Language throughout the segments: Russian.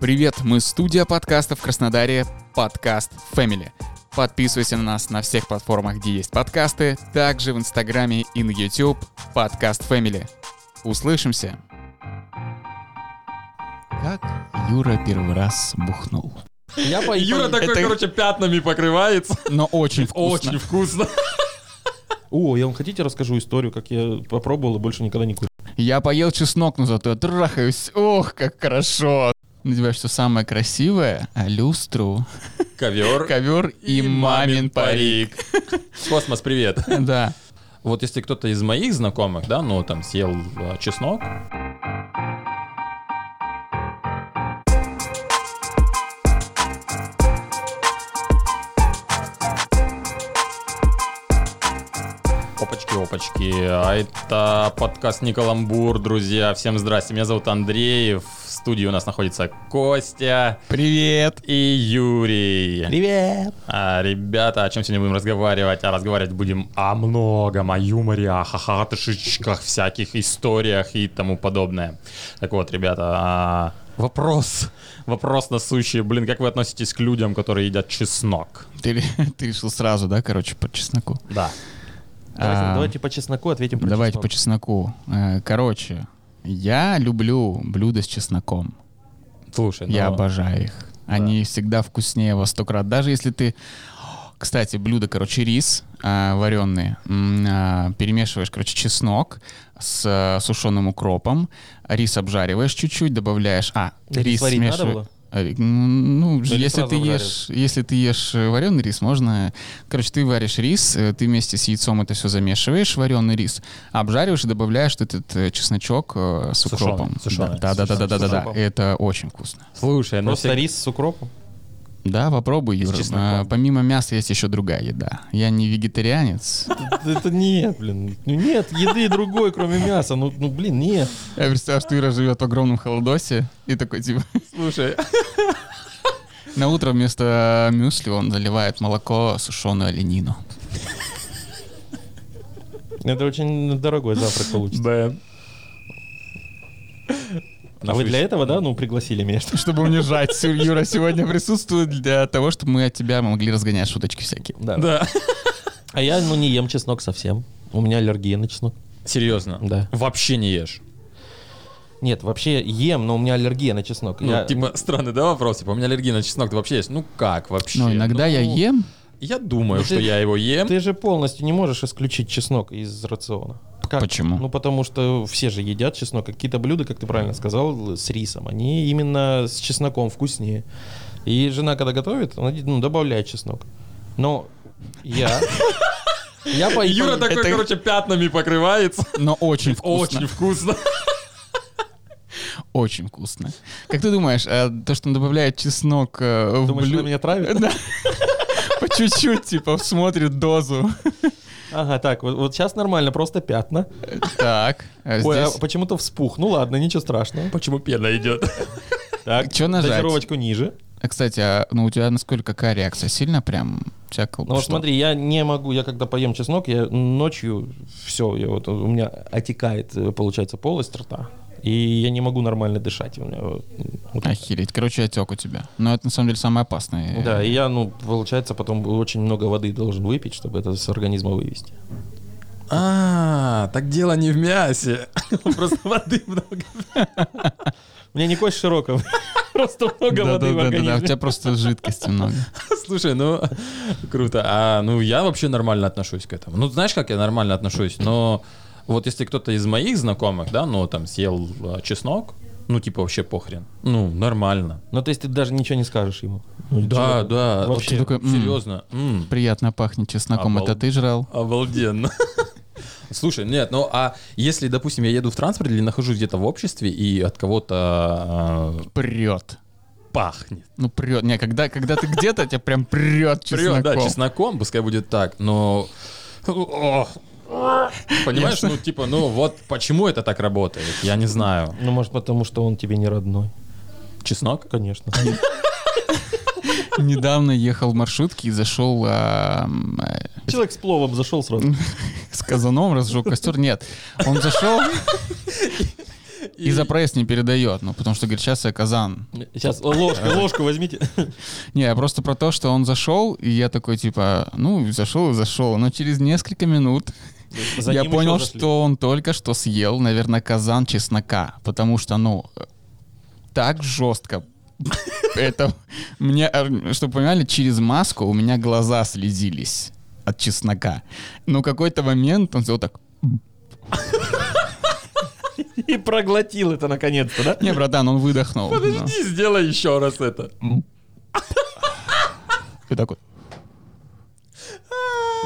Привет, мы студия подкаста в Краснодаре «Подкаст Family». Подписывайся на нас на всех платформах, где есть подкасты, также в Инстаграме и на YouTube «Подкаст Family». Услышимся! Как Юра первый раз бухнул. Я по... Юра такой, Это- короче, пятнами покрывается. Но очень вкусно. Очень вкусно. О, я вам хотите расскажу историю, как я попробовал и больше никогда не курил? Я поел чеснок, но зато я трахаюсь. Ох, как хорошо. Надеваешь что самое красивое, а люстру, Ковер. ковер и, И мамин мамин парик. Космос, привет. Да. Вот если кто-то из моих знакомых, да, ну там съел э, чеснок, Опачки, опачки. А это подкаст не каламбур, друзья. Всем здрасте. Меня зовут Андрей. В студии у нас находится Костя Привет. и Юрий. Привет! А, ребята, о чем сегодня будем разговаривать? А разговаривать будем о многом, о юморе, о хахатышечках, всяких историях и тому подобное. Так вот, ребята, а, вопрос, вопрос насущий. Блин, как вы относитесь к людям, которые едят чеснок? Ты, ты решил сразу, да, короче, по чесноку? Да. Давайте, А, давайте по чесноку ответим про Давайте чеснок. по чесноку. Э, Короче, я люблю блюда с чесноком. Слушай, ну, Я обожаю их. Они всегда вкуснее во сто крат. Даже если ты... Кстати, блюдо, короче, рис вареный. перемешиваешь, короче, чеснок с э, сушеным укропом. Рис обжариваешь чуть-чуть, добавляешь... А, Рис рис смешиваешь. Э, Ну, или если ты ешь, если ты ешь вареный рис, можно, короче, ты варишь рис, э, ты вместе с яйцом это все замешиваешь, вареный рис, обжариваешь и добавляешь этот э, чесночок э, с Сушеный, укропом. сушеный, да, да, да, да, да, да, да, укропом. это очень вкусно. Слушай, ну Просто рис с укропом. Да, попробуй, Юра. А, помимо мяса есть еще другая еда. Я не вегетарианец. Это- Это нет, блин. Ну нет еды другой, кроме мяса. Ну, ну блин, нет. Я представляю, что Юра живет в огромном холодосе и такой, типа, слушай, на утро вместо мюсли он заливает молоко, сушеную оленину. Это очень дорогой завтрак получится. да. А вы для этого, да, ну, пригласили меня? что? Чтобы унижать, Юра сегодня присутствует для того, чтобы мы от тебя могли разгонять шуточки всякие. Да. Да. А я, ну, не ем чеснок совсем. У меня аллергия на чеснок. Серьезно? Да. Вообще не ешь? Нет, вообще ем, но у меня аллергия на чеснок. Ну, Я- типа, странный, да, вопрос? Типа, у меня аллергия на чеснок, ты вообще есть? Ну, как вообще? Но иногда я Ну, ем. Я думаю, Ну, что ты- я его ем. Ты же полностью не можешь исключить чеснок из рациона. Как? Почему? Ну, потому что все же едят чеснок. Какие-то блюда, как ты правильно сказал, с рисом, они именно с чесноком вкуснее. И жена, когда готовит, она ну, добавляет чеснок. Но я... Я по... Юра такой, это- короче, пятнами покрывается. Но очень вкусно. Очень вкусно. Очень вкусно. Как ты думаешь, а то, что он добавляет чеснок э, в Думаешь, блюдо... меня травит? Да. По чуть-чуть, типа, смотрит дозу. Ага, так, вот, вот сейчас нормально, просто пятна. Так, а Ой, а здесь... почему-то вспух. Ну ладно, ничего страшного. Почему пена идет? Так, Чё нажать? дозировочку ниже. А, Кстати, а, ну у тебя насколько какая реакция? Сильно прям вся Ну вот смотри, я не могу, я когда поем чеснок, я ночью все, я вот, у меня отекает, э, получается, полость рта, и я не могу нормально дышать. У меня, вот, вот. Охереть. Короче, отек у тебя. Но это на самом деле самое опасное. Да, и я, ну, получается, потом очень много воды должен выпить, чтобы это с организма вывести. А, так дело не в мясе. Просто воды много. У меня не кость широкая, просто много воды в да, да, да, у организме. тебя просто жидкости много. Слушай, ну, круто. А, ну, я вообще нормально отношусь к этому. Ну, знаешь, как я нормально отношусь? Но вот если кто-то из моих знакомых, да, ну, там, съел а, чеснок, ну, типа, вообще похрен. Ну, нормально. Ну, то есть ты даже ничего не скажешь ему. Ну, Да, чего? да. Вообще. Такой, м, Серьезно. М. Приятно пахнет чесноком. Обал- Это ты жрал? Обалденно. Слушай, нет, ну а если, допустим, я еду в транспорте или нахожусь где-то в обществе и от кого-то а, Прет. пахнет. Ну, прет. Не, когда, когда ты где-то, тебя прям прет чесноком. Прям, да, чесноком, пускай будет так, но... Ох. Понимаешь, ну типа, ну вот почему это так работает, я не знаю. Ну, может, потому что он тебе не родной. Чеснок? Конечно. Недавно ехал в маршрутке и зашел а, э, Человек с пловом зашел сразу. с казаном, разжег костер. Нет, он зашел, И за проезд не передает, ну, потому что, говорит, сейчас я казан. Сейчас ложку, ложку возьмите. Не, я просто про то, что он зашел, и я такой, типа, ну, зашел и зашел. Но через несколько минут я понял, что он только что съел, наверное, казан чеснока, потому что, ну, так жестко. Это мне, чтобы понимали, через маску у меня глаза слезились от чеснока. Но какой-то момент он сделал так. И проглотил это наконец-то, да? Не, братан, он выдохнул. Ну, Подожди, сделай еще раз это. И так вот.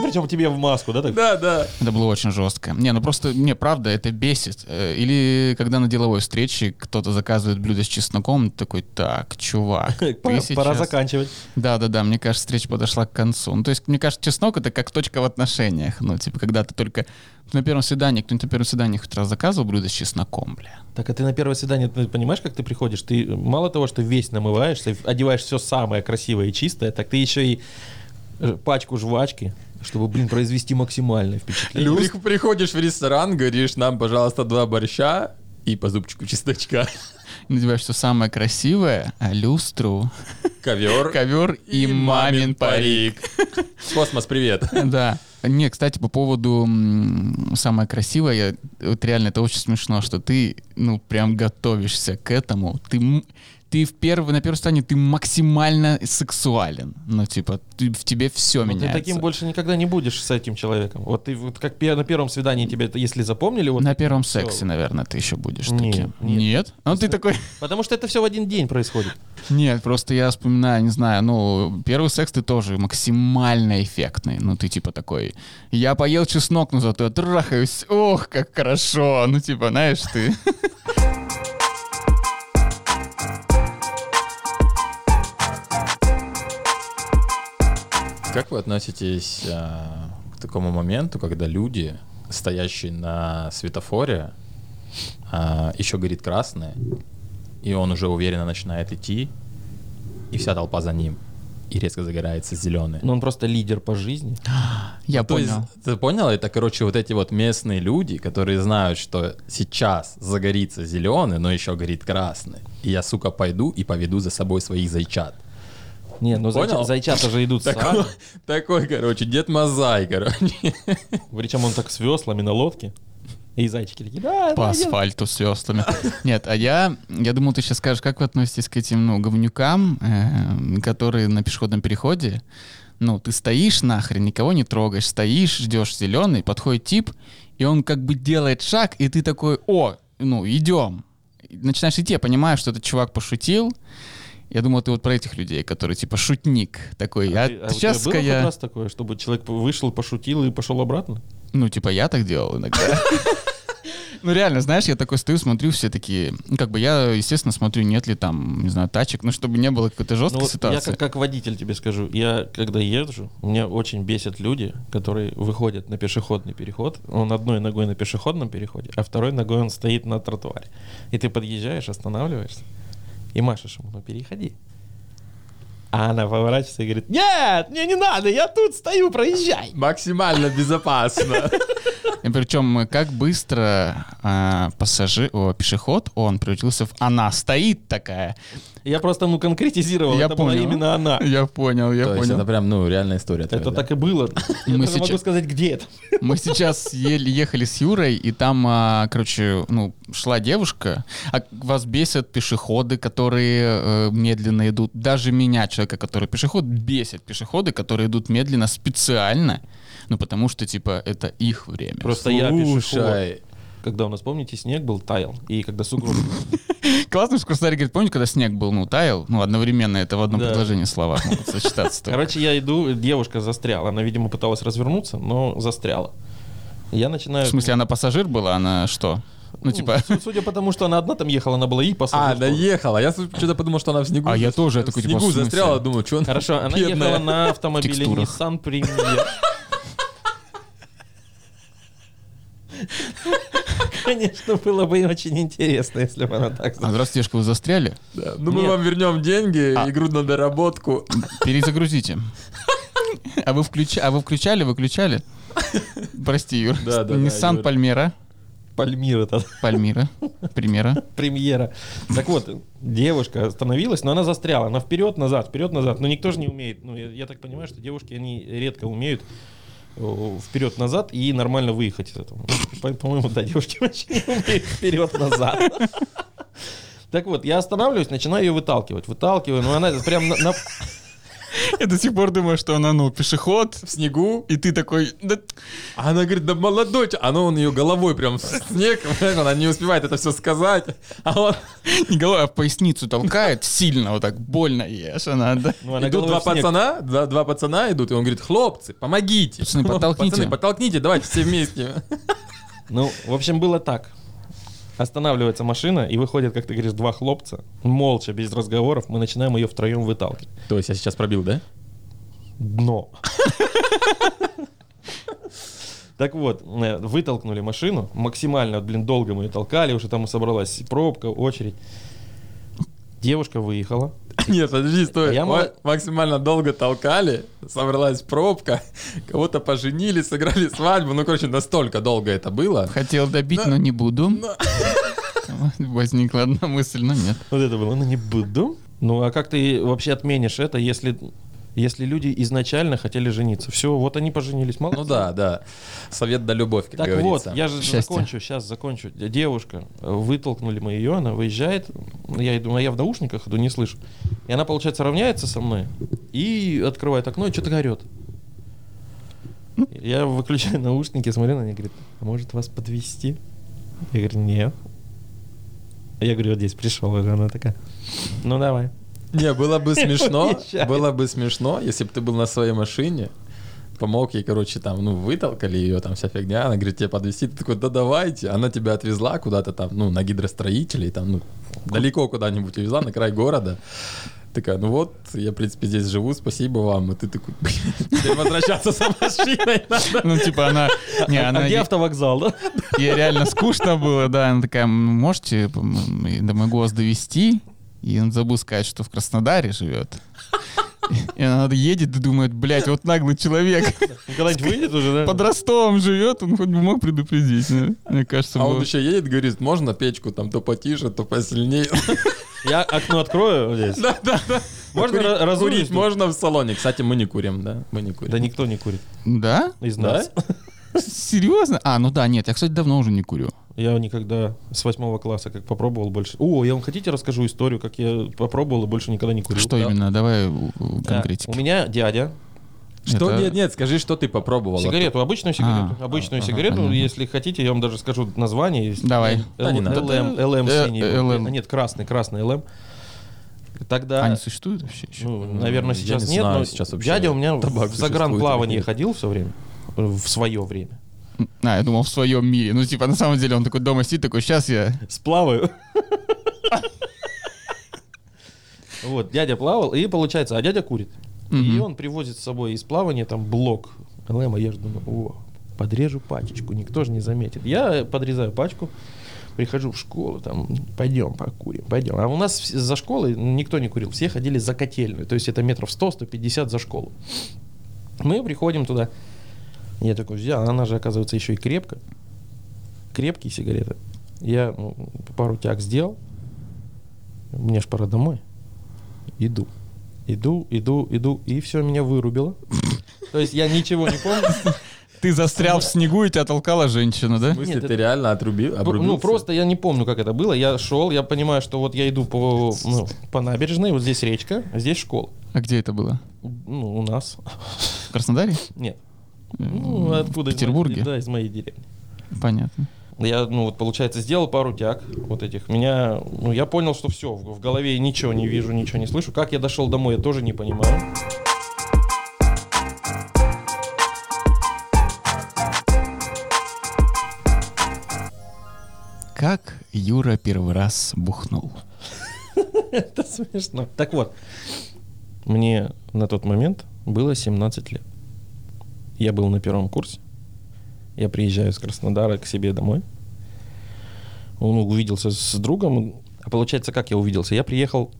Причем тебе в маску, да? Так? Да, да. Это было очень жестко. Не, ну просто, не, правда, это бесит. Э, Или когда на деловой встрече кто-то заказывает блюдо с чесноком, такой, так, чувак, ты Пора, сейчас... пора заканчивать. Да, да, да, мне кажется, встреча подошла к концу. Ну, то есть, мне кажется, чеснок это как точка в отношениях. Ну, типа, когда ты только на первом свидании, кто-нибудь на первом свидании хоть раз заказывал блюдо с чесноком, бля. Так, а ты на первое свидание, ты понимаешь, как ты приходишь? Ты мало того, что весь намываешься, одеваешь все самое красивое и чистое, так ты еще и э, пачку жвачки, чтобы, блин, произвести максимальное впечатление. При- приходишь в ресторан, говоришь, нам, пожалуйста, два борща и по зубчику чесночка. Надеваешь все самое красивое, а люстру, Ковер. ковер и, мамин парик. Космос, привет. Да. Не, кстати, по поводу самое красивое, я- вот реально это очень смешно, что ты, ну, прям готовишься к этому. Ты, ты в первый, на первом стане ты максимально сексуален. Ну, типа, ты, в тебе все ты меняется. таким больше никогда не будешь с этим человеком. Вот ты вот как пе- на первом свидании тебе если запомнили, вот на первом всё. сексе, наверное, ты еще будешь Нет, таким. нет. Нет? Ну, ты такой... Потому что это все в один день происходит. Нет, просто я вспоминаю, не знаю, ну, первый секс ты тоже максимально эффектный. Ну, ты типа такой, я поел чеснок, но зато я трахаюсь, ох, как хорошо. Ну, типа, знаешь, ты... Как вы относитесь а, к такому моменту, когда люди, стоящие на светофоре, а, еще горит красное, и он уже уверенно начинает идти, и вся толпа за ним, и резко загорается зеленый. Но он просто лидер по жизни. Я То есть, понял. ты понял? Это, короче, вот эти вот местные люди, которые знают, что сейчас загорится зеленый, но еще горит красный. И я, сука, пойду и поведу за собой своих зайчат. Не, ну Понял? зайча- зайчата же идут Такой, сами. такой, короче, дед Мазай, короче. Причем он так с веслами на лодке. И зайчики такие, да, По да, асфальту с веслами. Нет, а я, я думал, ты сейчас скажешь, как вы относитесь к этим, ну, говнюкам, э, которые на пешеходном переходе, ну, ты стоишь нахрен, никого не трогаешь, стоишь, ждешь зеленый, подходит тип, и он как бы делает шаг, и ты такой, о, ну, идем. Начинаешь идти, я понимаю, что этот чувак пошутил, я думал, ты вот про этих людей, которые типа шутник такой. А, А, ты- а у тебя сейчас было хоть я, раз такое, чтобы человек вышел, пошутил и пошел обратно? ну типа я так делал иногда. Ну реально, знаешь, я такой стою, смотрю, все такие, ну как бы я, естественно, смотрю, нет ли там, не знаю, тачек, ну чтобы не было какой-то Ну жесткой вот я ситуации. как, как водитель тебе скажу, я когда езжу, меня очень бесят люди, которые выходят на пешеходный переход, он одной ногой на пешеходном переходе, а второй ногой он стоит на тротуаре. И ты подъезжаешь, останавливаешься и машешь ему, ну переходи. А она поворачивается и говорит, нет, мне не надо, я тут стою, проезжай. Максимально безопасно. И причем как быстро а, пассажир, о, пешеход, он превратился в она стоит такая. Я просто, ну, конкретизировал, Я это была понял. именно она. Я понял, я То есть понял. это прям, ну, реальная история. Это твоя, да? так и было. Я Мы могу сейчас- сказать, где это. Мы сейчас еле ехали с Юрой, и там, а, короче, ну, шла девушка. А вас бесят пешеходы, которые э, медленно идут. Даже меня, человека, который пешеход, бесят пешеходы, которые идут медленно специально. Ну, потому что, типа, это их время. Просто я. Слушай, Когда у нас, помните, снег был, таял. И когда сугроб... Классно, что Краснодаре говорит, помните, когда снег был, ну, таял? Ну, одновременно это в одном Да. предложении слова могут сочетаться. только. Короче, я иду, девушка застряла. Она, видимо, пыталась развернуться, но застряла. Я начинаю... В смысле, она пассажир была, она что? Ну, типа... су- Судя по тому, что она одна там ехала, она была и а, пассажир. доехала. Я что-то подумал, что она в снегу. А я тоже, я такой, типа, снегу застряла, думаю, что она Хорошо, она бедная. ехала на автомобиле. Nissan Premier. Конечно, было бы очень интересно, если бы она так А, здравствуйте, вы застряли? Да, Ну, мы Нет. вам вернем деньги А. и грудную доработку. Перезагрузите. А вы, включ... а вы включали, выключали? Прости, Юр. Да, да, Nissan. Пальмера. Пальмир это Пальмира. Примера. премьера. Так вот, девушка остановилась, но она застряла. Она вперед-назад, вперед-назад. Но никто же не умеет. Ну, я, я так понимаю, что девушки, они редко умеют вперед-назад и нормально выехать из этого. Ну, по- По-моему, да, девушки вообще вперед-назад. Так вот, я останавливаюсь, начинаю ее выталкивать. Выталкиваю, но она прям на, Я до сих пор думаю, что она, ну, пешеход, В снегу. и ты такой, да, А она говорит, да молодой, чё». а ну он ее головой прям в снег, она не успевает это все сказать, а он... не головой, а в поясницу толкает сильно, вот так больно ешь, она, да. Ну, она идут два пацана, два, два пацана идут, и он говорит, хлопцы, помогите. Пацаны, подтолкните. Пацаны, подтолкните, давайте все вместе. Ну, в общем, было так. Останавливается машина, и выходят, как ты говоришь, два хлопца. Молча, без разговоров, мы начинаем ее втроем выталкивать. То есть я сейчас пробил, да? Дно. Так вот, э, вытолкнули машину, максимально, блин, долго мы ее толкали, уже там собралась пробка, очередь. Девушка выехала. Нет, подожди, стой. А я Ма- мало- Максимально долго толкали, собралась пробка, кого-то поженили, сыграли свадьбу. Ну, короче, настолько долго это было. Хотел добить, но не буду. Возникла одна мысль, но нет. Вот это было, ну не буду. Ну а как ты вообще отменишь это, если, если люди изначально хотели жениться? Все, вот они поженились, молодцы. Ну да, да. Совет да любовь, как Так говорится. вот, я же Счастье. закончу, сейчас закончу. Девушка, э, вытолкнули мы ее, она выезжает, я иду, а я в наушниках иду, не слышу. И она, получается, равняется со мной и открывает окно и что-то орет. Я выключаю наушники, смотрю на нее, говорит, а может вас подвести? Я говорю, нет. Я говорю, вот здесь пришел, и она такая, ну давай. Не, было бы смешно, было бы смешно, если бы ты был на своей машине, помог ей, короче, там, ну, вытолкали ее, там, вся фигня, она говорит, тебе подвезти, ты такой, да давайте, она тебя отвезла куда-то там, ну, на гидростроителей, там, ну, далеко куда-нибудь увезла, на край города, такая, ну вот, я, в принципе, здесь живу, спасибо вам, и ты такой, «Блин, теперь возвращаться за машиной надо. Ну, типа, она... Не, А она... где автовокзал, да? Ей реально скучно было, да. Она такая, «М, можете до моего года довести? И он забыл сказать, что в Краснодаре живет. И она едет и думает, блядь, вот наглый человек Когда-нибудь выйдет уже, да? под Ростовом живет, он хоть бы мог предупредить. да. Мне кажется, А он еще едет, говорит, можно печку там то потише, то посильнее. Я окно открою здесь. Да, да, да. Можно Курить- разулить Курить можно в салоне. Кстати, мы не курим, да? Мы не курим. Да никто не курит Да? из Да? нас. Серьезно? А, ну да, нет, я, кстати, давно уже не курю. Я никогда с восьмого класса как попробовал больше. О, я вам хотите расскажу историю, как я попробовал и больше никогда не курил. Что Да. именно? Давай у Да. конкретики. У меня дядя Что? Это- Нет, нет, скажи, что ты попробовал. сигарету, обычную сигарету, А, обычную ага, сигарету, понятно. если хотите, я вам даже скажу название. Давай. Л- Да, не надо. ЛМ, ЛМ Э, синий. А, Нет, красный, красный ЛМ. Тогда, Они существуют вообще еще? ну, наверное, Я сейчас не нет, знаю, но сейчас вообще дядя у меня в загранплавание ходил все время, в свое время. А, я думал, в своем мире. Ну, типа, на самом деле, он такой дома сидит, такой, сейчас я... Сплаваю. Вот, дядя плавал, и получается, а дядя курит. И он привозит с собой из плавания там блок ЛМ, а я же думаю, о, подрежу пачечку, никто же не заметит. Я подрезаю пачку, прихожу в школу, там, пойдем покурим, пойдем. А у нас за школой никто не курил, все ходили за котельную, то есть это метров 100-150 за школу. Мы приходим туда, я такой взял, она же, оказывается, еще и крепко, крепкие сигареты. Я ну, пару тяг сделал, мне ж пора домой. Иду. Иду, иду, иду, и все, меня вырубило. То есть я ничего не помню. Ты застрял в снегу, и тебя толкала женщина, да? В смысле, Нет, ты это- реально отрубил? Ну, обрубился? просто я не помню, как это было. Я шел, я понимаю, что вот я иду по, ну, по набережной, вот здесь речка, а здесь школа. А где это было? Ну, у нас. В Краснодаре? Нет. Ну, откуда? В из моей- Петербурге? Да, из моей деревни. Понятно. Я, ну, вот, получается, сделал пару тяг вот этих. Меня, ну, я понял, что все, в, в голове ничего не вижу, ничего не слышу. Как я дошел домой, я тоже не понимаю. Как Юра первый раз бухнул? Это смешно. Так вот, мне на тот момент было 17 лет. Я был на первом курсе. Я приезжаю из Краснодара к себе домой. Он увиделся с другом. А получается, как я увиделся? Я приехал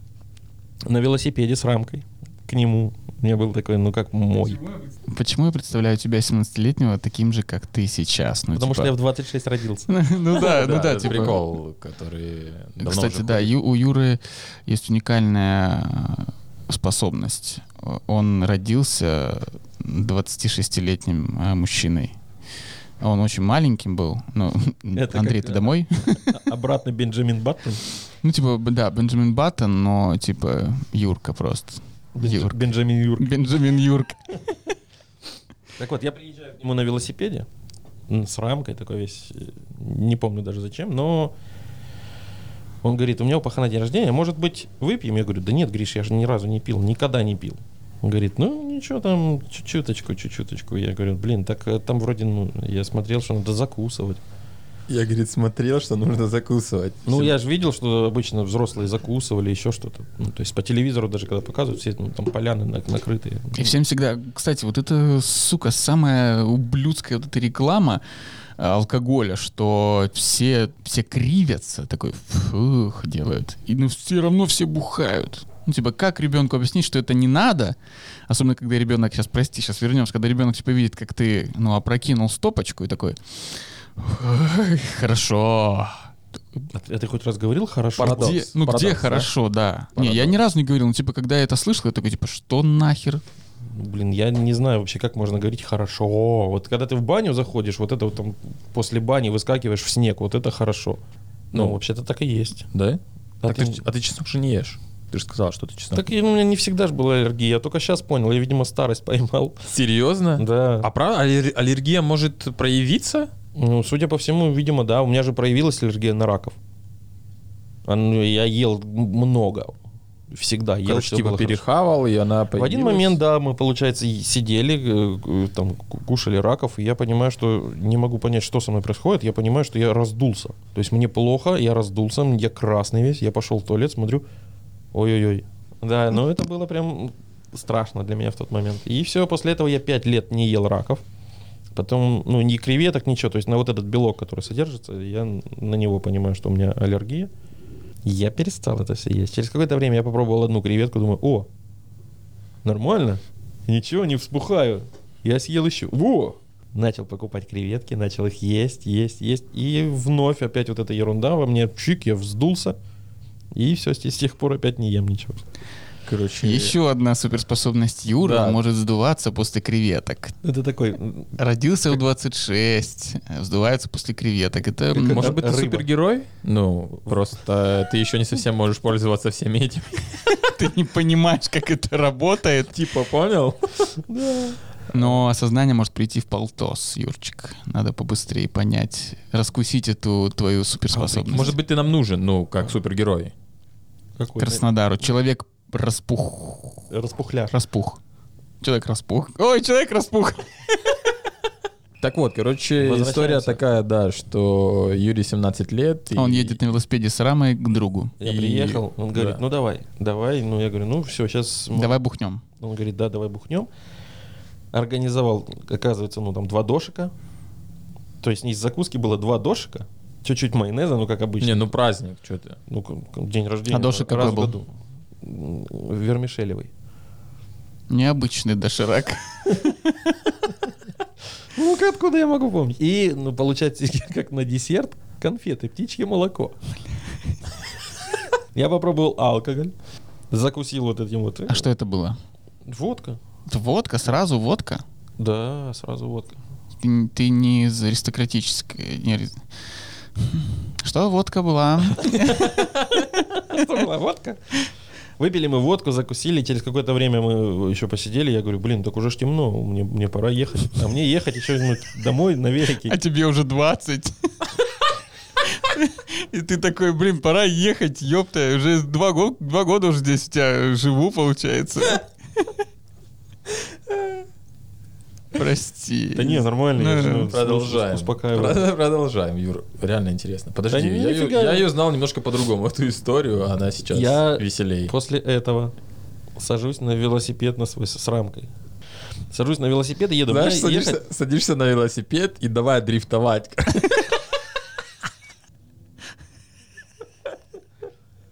на велосипеде с рамкой. к нему. У меня был такой, ну как мой. Почему я представляю тебя 17-летнего таким же, как ты сейчас? Ну, Потому типа- что я в 26 родился. Ну да, ну да, это типа... прикол, который Кстати, да, у Юры есть уникальная э, способность. Он родился 26-летним э, мужчиной. Он очень маленьким был. Ну, Это Андрей, как, ты э, домой? Обратно Бенджамин Баттон. Ну, типа, да, Бенджамин Баттон, но, типа, Юрка просто. Юрк. Бенджамин Юрк. Бенджамин Юрк. Так вот, я приезжаю к нему на велосипеде с рамкой такой весь, э, не помню даже зачем, но он говорит, у меня у пахана день рождения, может быть, выпьем? Я говорю, да нет, Гриш, я же ни разу не пил, никогда не пил. Он говорит, ну ничего там, чуть-чуточку, чуть-чуточку. Я говорю, блин, так э, там вроде, ну, я смотрел, что надо закусывать. Я, говорит, смотрел, что нужно закусывать. Ну, я же видел, что обычно взрослые закусывали, еще что-то. Ну, то есть по телевизору даже когда показывают, все ну, там поляны на- накрытые. И всем всегда... Кстати, вот это, сука, самая ублюдская вот эта реклама э, алкоголя, что все, все кривятся, такой фух делают. И ну все равно все бухают. Ну, типа, как ребенку объяснить, что это не надо? Особенно, когда ребенок, сейчас, прости, сейчас вернемся, когда ребенок типа видит, как ты, ну, опрокинул стопочку и такой, «Ой, хорошо. А ты, а ты хоть раз говорил хорошо? Парадокс. Где, ну, Парадокс, где да? хорошо, да. Не, я Парадокс. ни разу не говорил, ну, типа, когда я это слышал, я такой, типа, что нахер? Ну, Блин, я не знаю вообще, как можно говорить хорошо. Вот когда ты в баню заходишь, вот это вот там после бани выскакиваешь в снег, вот это хорошо. Ну, Ну. вообще-то так и есть. Да? А Так ты- ты- а ты чеснок же не ешь. Ты же сказал, что ты чеснок. Так и у меня не всегда же была аллергия. Я только сейчас понял. Я, видимо, старость поймал. Серьезно? Да. А правда, аллер- аллергия может проявиться? Ну, судя по всему, видимо, да. У меня же проявилась аллергия на раков. Ну, я ел много. Всегда ел. Короче, типа было хорошо. перехавал, и она В один появилась? момент, да, мы, получается, сидели, э, э, там, ку- кушали раков, и я понимаю, что не могу понять, что со мной происходит. Я понимаю, что я раздулся. То есть мне плохо, я раздулся, я красный весь, я пошел в туалет, смотрю, ой-ой-ой. Да, но это было прям страшно для меня в тот момент. И все, после этого я пять лет не ел раков. Потом, ну, ни креветок, ничего. То есть на вот этот белок, который содержится, я на него понимаю, что у меня аллергия. Я перестал это все есть. Через какое-то время я попробовал одну креветку, думаю, о, нормально, ничего, не вспухаю. Я съел еще, во! Начал покупать креветки, начал их есть, есть, есть. И вновь опять вот эта ерунда во мне, чик, я вздулся. И все, с с тех пор опять не ем ничего. Короче, Еще одна суперспособность Юра Да. может сдуваться после креветок. Это такой, Родился в 26, вздувается после креветок. Это Как м, это? может быть, ты рыба. супергерой? Ну, просто ты еще не совсем можешь пользоваться всеми этими. ты не понимаешь, как это работает. Типа, понял? Но осознание может прийти в полтос, Юрчик. Надо побыстрее понять, раскусить эту твою суперспособность. Может быть, ты нам нужен, ну, как супергерой. Какой? Краснодару. Человек распух. Распухляш. Распух. Человек распух. Ой, человек распух. Так вот, короче, история такая, да, что Юрий 17 лет. и- Он едет на велосипеде с рамой к другу. Я И- приехал, он говорит, да. ну давай, давай. Ну я говорю, ну все, сейчас... Давай бухнем. Он говорит, да, давай бухнем. Организовал, оказывается, ну там два дошика. То есть из закуски было два дошика, чуть-чуть майонеза, ну как обычно. Не, ну праздник, что ты. Ну, день рождения. А дошик раз какой в был? году. Вермишелевый. Необычный доширак. Ну, как- откуда я могу помнить? И, ну, получается, как на десерт, конфеты, птичье молоко. Я попробовал алкоголь, закусил вот этим вот. А что это было? Водка. Водка? Сразу водка? Да, сразу водка. Ты, ты не из аристократической... не Что водка была? Это была водка. Выпили мы водку, закусили, через какое-то время мы еще посидели, я говорю, блин, так уже ж темно, мне, мне пора ехать. А мне ехать еще ну, домой на велике. А тебе уже 20. И ты такой, блин, пора ехать, ёпта, уже два, го- два года уже здесь у тебя живу, получается. Прости. Да не, нормально. ну, Продолжаем. Успокаиваю. Прод- Продолжаем, Юр. Реально интересно. Подожди, я, ее, знал немножко по-другому, эту историю, а она сейчас Я веселей. После этого сажусь на велосипед на свой с рамкой. Сажусь на велосипед и еду. Знаешь, садишься, ехать- садишься на велосипед и давай дрифтовать.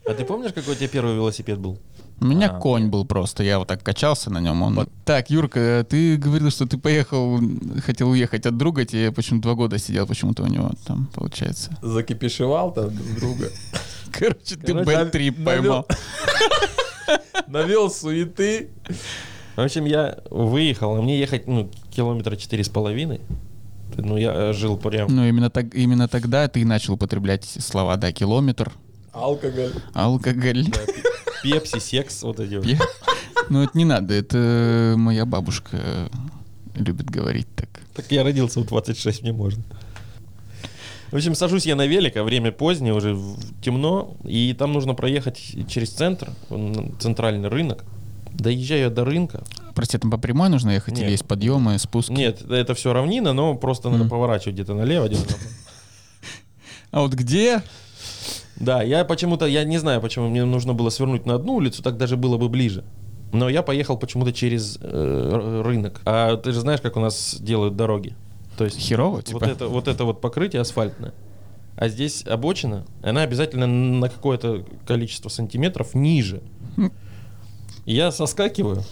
А ты помнишь, какой у тебя первый велосипед был? У меня А, конь был просто, я вот так качался на нем. Он... Так, Юрка, ты говорил, что ты поехал, хотел уехать от друга, тебе почему два года сидел почему-то у него там, получается. Закипишевал там друг друга. Короче, ты Короче, Б3 навел- поймал. Навел суеты. В общем, я выехал, а мне ехать, ну, километра четыре с половиной. Ну, я э, жил прям... Ну, именно, так, именно тогда ты и начал употреблять слова, да, километр, Алкоголь. алкоголь. Пепси, секс, вот эти вот. Ну, это не надо, это моя бабушка любит говорить так. Так я родился в 26, мне можно. В общем, сажусь я на велик, а время позднее, уже темно, и там нужно проехать через центр, центральный рынок. Доезжаю до рынка. Прости, там по прямой нужно ехать Нет. или есть подъемы, спуски? Нет, это все равнина, но просто надо Мгм. поворачивать где-то налево, где-то направо. А вот где? Да, я почему-то, я не знаю, почему мне нужно было свернуть на одну улицу, так даже было бы ближе. Но я поехал почему-то через э, рынок. А ты же знаешь, как у нас делают дороги. То есть Херово, вот типа? это вот это вот покрытие асфальтное. А здесь обочина, она обязательно на какое-то количество сантиметров ниже. Хм. Я соскакиваю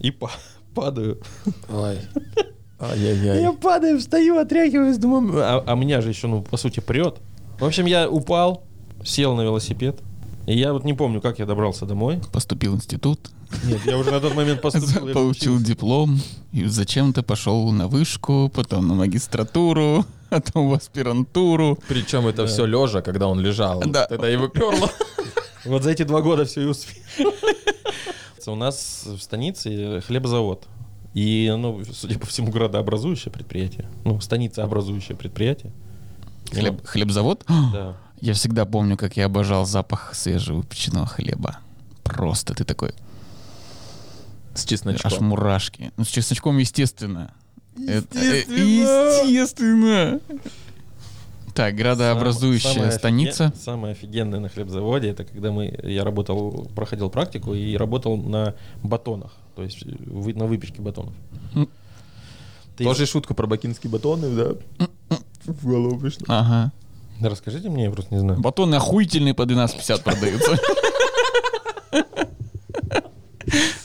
и па- падаю. Ой. Я Ай-яй-яй. падаю, встаю, отряхиваюсь, думаю, а, а меня же еще, ну, по сути, прет. В общем, я упал, сел на велосипед. И я вот не помню, как я добрался домой. Поступил в институт, Нет, я уже на тот момент поступил. получил диплом, и зачем-то пошел на вышку, потом на магистратуру, потом в аспирантуру. Причем это все лежа, когда он лежал. Да. Тогда его перло. Вот за эти два года все и успел. У нас в станице хлебозавод. И оно, судя по всему, градообразующее предприятие. Ну, станица-образующее предприятие. Хлеб, хлебзавод? Да. Я всегда помню, как я обожал запах свежевыпеченного хлеба. Просто ты такой, С аж чесночком. мурашки. Ну, с чесночком, естественно. Это- э, естественно. Так, градообразующая Самое станица. офиген- Самое офигенное на хлебзаводе, это когда мы, я работал, проходил практику и работал на батонах, то есть вы- на выпечке батонов. Ты- Тоже шутку про бакинские батоны, да? В голову пришло. Ага. Да расскажите мне, я просто не знаю. Батоны охуительные по 12,50 продаются.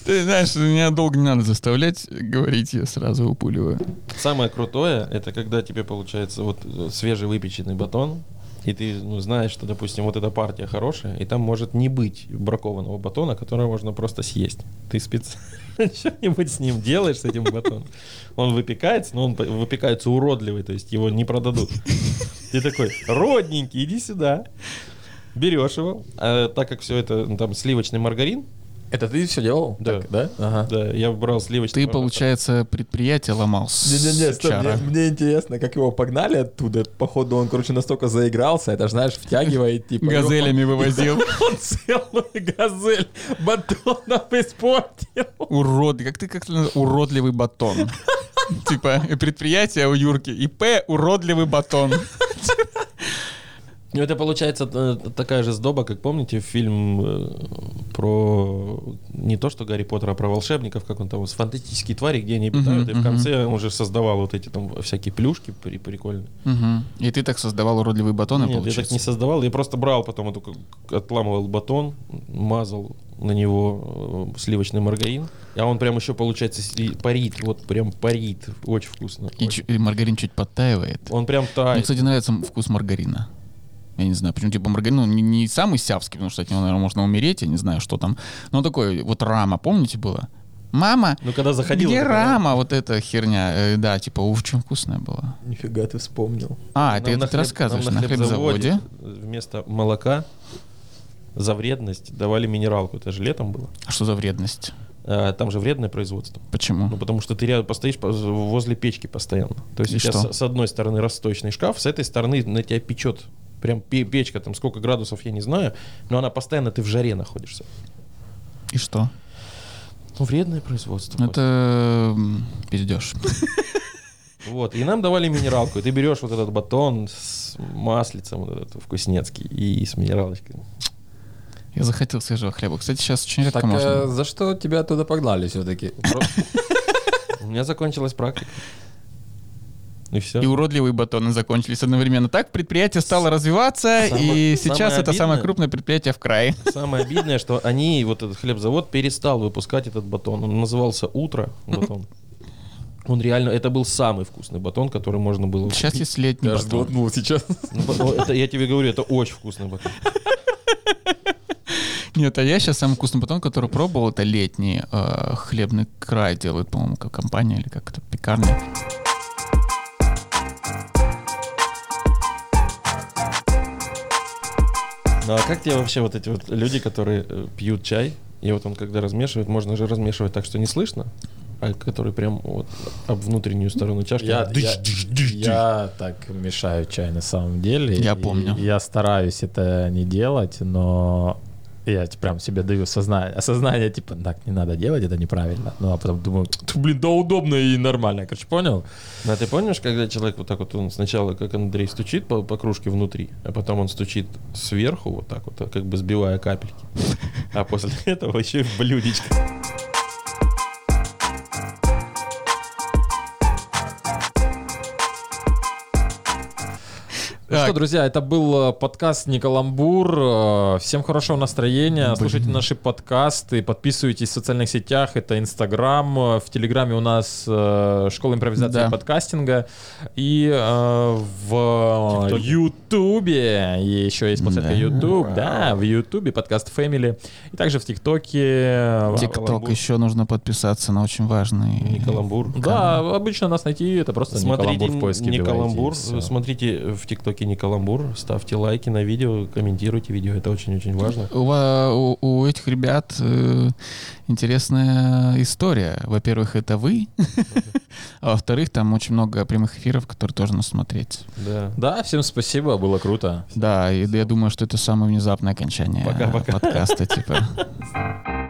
Ты знаешь, меня долго не надо заставлять говорить, я сразу упуливаю. Самое крутое, это когда тебе получается вот э, свежевыпеченный батон, и ты ну, знаешь, что, допустим, вот эта партия хорошая, и там может не быть бракованного батона, который можно просто съесть. Ты специально что-нибудь с ним делаешь, с этим батоном. Он выпекается, но он выпекается уродливый, то есть его не продадут. Ты такой, родненький, иди сюда. Берешь его, а так как все это ну, там сливочный маргарин, Это ты все делал? Да. Так, да? Ага. да, я брал сливочный Ты, маргарин. получается, предприятие ломал с Не-не-не, стоп, мне, мне интересно, как его погнали оттуда. Походу, он, короче, настолько заигрался, это ж, знаешь, втягивает, типа... Газелями вывозил. Он целую газель батонов испортил. Урод, как ты как уродливый батон. Типа предприятие у Юрки ИП уродливый батон. Ну, это получается э, такая же сдоба, как помните фильм э, про не то что Гарри Поттер, а про волшебников, как он там, с фантастические твари, где они обитают, Мгм, и в конце он уже создавал вот эти там всякие плюшки при- прикольные. Мгм. И ты так создавал уродливые батоны, Нет, я так получается? не создавал, я просто брал потом эту, отламывал батон, мазал на него э, сливочный маргарин, а он прям еще, получается, парит, вот прям парит, очень вкусно. И, чу- и маргарин чуть подтаивает. Он прям Мне, тает. кстати, нравится вкус маргарина. Я не знаю, почему, типа, маргарин, ну, не, не самый сявский, потому что от него, наверное, можно умереть, я не знаю, что там. Но такой, вот рама, помните, было? Мама, Ну, когда заходил... где рама? Вот эта херня. Э, да, типа, очень вкусная была. Нифига ты вспомнил. А, Нам ты на это ты хлеб- рассказываешь нам на, хлебзаводе. Вместо молока за вредность давали минералку. Это же летом было. А что за вредность? А, там же вредное производство. Почему? Ну, потому что ты рядом постоишь по- возле печки постоянно. То есть И у тебя что? с, с одной стороны расстойчный шкаф, с этой стороны на тебя печет. Прям пе- печка, там сколько градусов, я не знаю, но она постоянно, ты в жаре находишься. И что? Ну, вредное производство. Это м, пиздеж. Вот, и нам давали минералку. И ты берешь вот этот батон с маслицем, вот этот вкуснецкий, и с минералочкой. Я захотел свежего хлеба. Кстати, сейчас очень редко Так можно. э, за что тебя туда погнали все-таки? У меня закончилась практика. И все. И уродливые батоны закончились одновременно. Так предприятие стало развиваться, Самое- и сейчас самое это самое обидное- крупное предприятие в крае. Самое обидное, что они, вот этот хлебзавод, перестал выпускать этот батон. Он назывался «Утро» батон. Он реально, это был самый вкусный батон, который можно было Сейчас купить. есть летний Я аж батон. сейчас. Ну, ба- это, я тебе говорю, это очень вкусный батон. Нет, а я сейчас самый вкусный батон, который пробовал, это летний э, хлебный край делает, по-моему, как компания или как это, пекарня. Ну а как тебе вообще вот эти вот люди, которые э, пьют чай, и вот он когда размешивает, можно же размешивать так, что не слышно, а который прям вот об внутреннюю сторону чашки. Я, дыщ, я- дыщ, дыщ. я так мешаю чай на самом деле. Я И помню. Я стараюсь это не делать, но я прям себе даю сознание, осознание, типа, так, не надо делать, это неправильно. Ну, а потом думаю, «Ть, блин, да удобно и нормально. Короче, понял? Ну, а ты помнишь, когда человек вот так вот, он сначала, как Андрей, стучит по, по кружке внутри, а потом он стучит сверху, вот так вот, как бы сбивая капельки. А после этого еще в блюдечко. Ну Так. что, друзья, это был э, подкаст Николамбур. Э, Всем хорошего настроения. Слушайте наши подкасты, подписывайтесь в социальных сетях. Это Инстаграм. В Телеграме у нас э, школа импровизации Да. и подкастинга. И э, в ТикТоке. Ютубе. И еще есть площадка Да. Ютуб. Да, в Ютубе подкаст Family. И также в ТикТоке. ТикТок еще нужно подписаться на очень важный... Не каламбур. Да, обычно нас найти, это просто Смотрите Николамбур в поиске всё. смотрите в ТикТоке не каламбур, ставьте лайки на видео, комментируйте видео, это очень-очень важно. У, у- у этих ребят э, интересная история. Во-первых, это вы, а во-вторых, там очень много прямых эфиров, которые тоже надо смотреть. Да. Да, всем спасибо, было круто. Да, и я думаю, что это самое внезапное окончание Пока-пока. подкаста, типа.